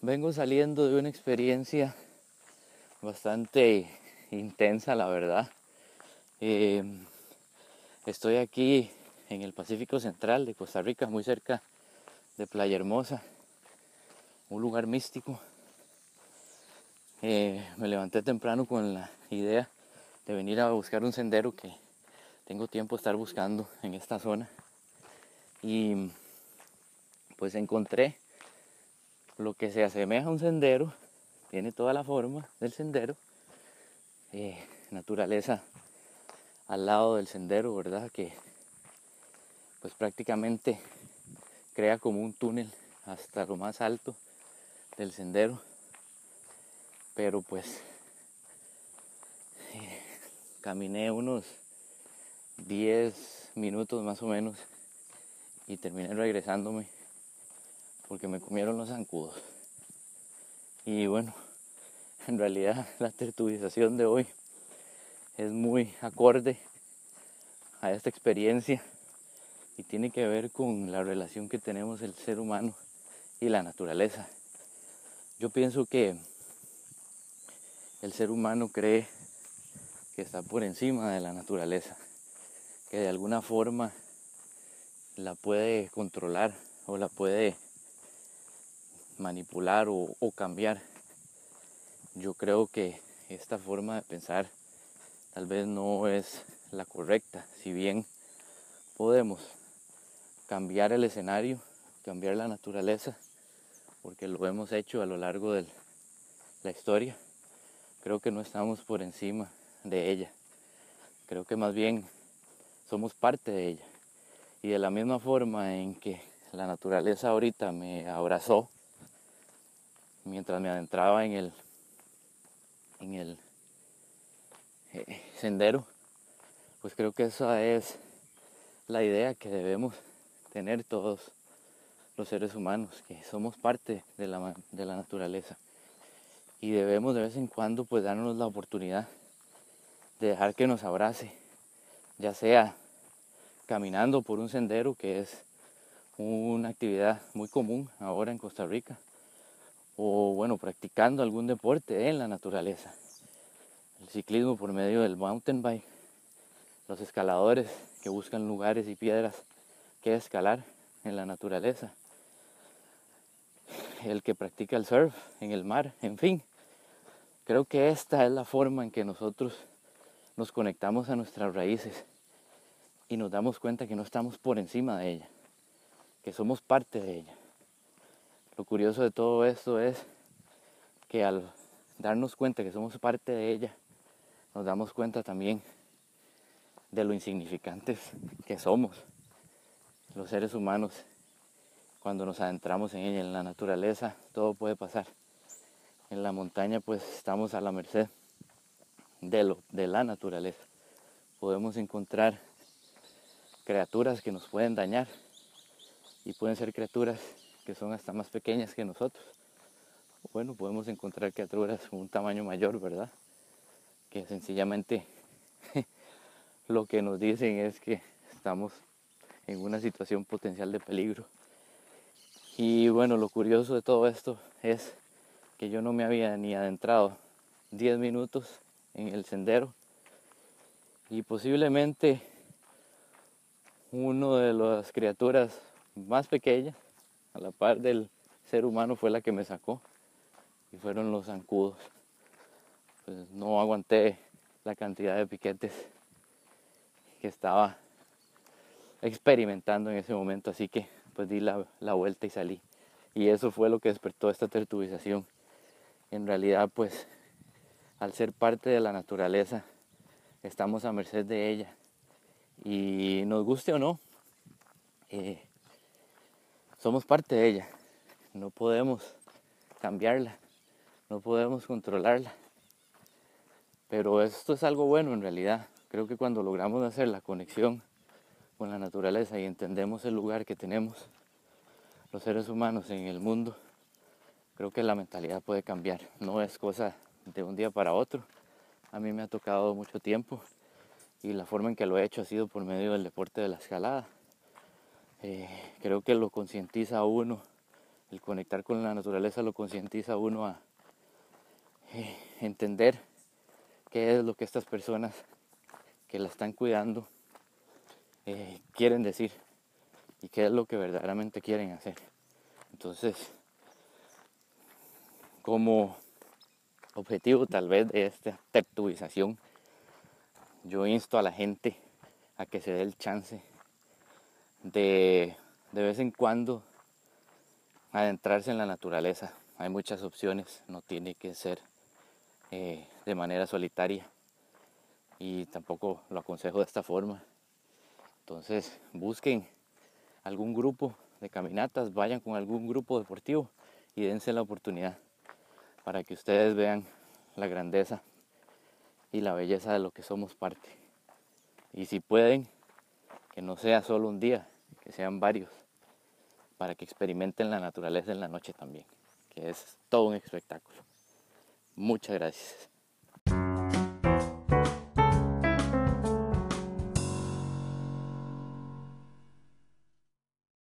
vengo saliendo de una experiencia bastante intensa, la verdad. Eh, estoy aquí en el Pacífico Central de Costa Rica, muy cerca de Playa Hermosa, un lugar místico. Eh, me levanté temprano con la idea de venir a buscar un sendero que tengo tiempo de estar buscando en esta zona. Y pues encontré lo que se asemeja a un sendero, tiene toda la forma del sendero, eh, naturaleza al lado del sendero, ¿verdad? Que pues prácticamente crea como un túnel hasta lo más alto del sendero. Pero pues eh, caminé unos 10 minutos más o menos y terminé regresándome porque me comieron los zancudos. Y bueno, en realidad la tertulización de hoy es muy acorde a esta experiencia y tiene que ver con la relación que tenemos el ser humano y la naturaleza. Yo pienso que el ser humano cree que está por encima de la naturaleza, que de alguna forma la puede controlar o la puede manipular o, cambiar. Yo creo que esta forma de pensar tal vez no es la correcta, si bien podemos cambiar el escenario, cambiar la naturaleza, porque lo hemos hecho a lo largo de la historia, creo que no estamos por encima de ella. Creo que más bien somos parte de ella. Y de la misma forma en que la naturaleza ahorita me abrazó, mientras me adentraba en el, en el eh, sendero, pues creo que esa es la idea que debemos tener todos los seres humanos, que somos parte de la, de la naturaleza. Y debemos de vez en cuando pues darnos la oportunidad de dejar que nos abrace, ya sea caminando por un sendero que es una actividad muy común ahora en Costa Rica, o bueno, practicando algún deporte en la naturaleza. El ciclismo por medio del mountain bike, los escaladores que buscan lugares y piedras que escalar en la naturaleza, el que practica el surf en el mar, en fin. Creo que esta es la forma en que nosotros nos conectamos a nuestras raíces y nos damos cuenta que no estamos por encima de ella, que somos parte de ella. Lo curioso de todo esto es que al darnos cuenta que somos parte de ella, nos damos cuenta también de lo insignificantes que somos los seres humanos cuando nos adentramos en ella, en la naturaleza, todo puede pasar. En la montaña pues estamos a la merced de, lo, de la naturaleza. Podemos encontrar criaturas que nos pueden dañar y pueden ser criaturas que son hasta más pequeñas que nosotros. Bueno, podemos encontrar criaturas con un tamaño mayor, ¿verdad? Que sencillamente lo que nos dicen es que estamos en una situación potencial de peligro. Y bueno, lo curioso de todo esto es que yo no me había ni adentrado 10 minutos en el sendero y posiblemente uno de las criaturas más pequeñas a la par del ser humano fue la que me sacó y fueron los zancudos. Pues no aguanté la cantidad de piquetes que estaba experimentando en ese momento, así que pues di la, vuelta y salí. Y eso fue lo que despertó esta tertulización. En realidad pues al ser parte de la naturaleza estamos a merced de ella y nos guste o no, eh, somos parte de ella. No podemos cambiarla, no podemos controlarla. Pero esto es algo bueno en realidad. Creo que cuando logramos hacer la conexión con la naturaleza y entendemos el lugar que tenemos los seres humanos en el mundo, creo que la mentalidad puede cambiar. No es cosa de un día para otro. A mí me ha tocado mucho tiempo y la forma en que lo he hecho ha sido por medio del deporte de la escalada. Eh, creo que lo concientiza a uno El conectar con la naturaleza lo concientiza uno a eh, entender qué es lo que estas personas que la están cuidando eh, quieren decir y qué es lo que verdaderamente quieren hacer. Entonces, como objetivo tal vez de esta tertubización, yo insto a la gente a que se dé el chance de de vez en cuando adentrarse en la naturaleza. Hay muchas opciones, no tiene que ser eh, de manera solitaria y tampoco lo aconsejo de esta forma. Entonces busquen algún grupo de caminatas, vayan con algún grupo deportivo y dense la oportunidad para que ustedes vean la grandeza y la belleza de lo que somos parte. Y si pueden, que no sea solo un día, que sean varios, para que experimenten la naturaleza en la noche también, que es todo un espectáculo. Muchas gracias.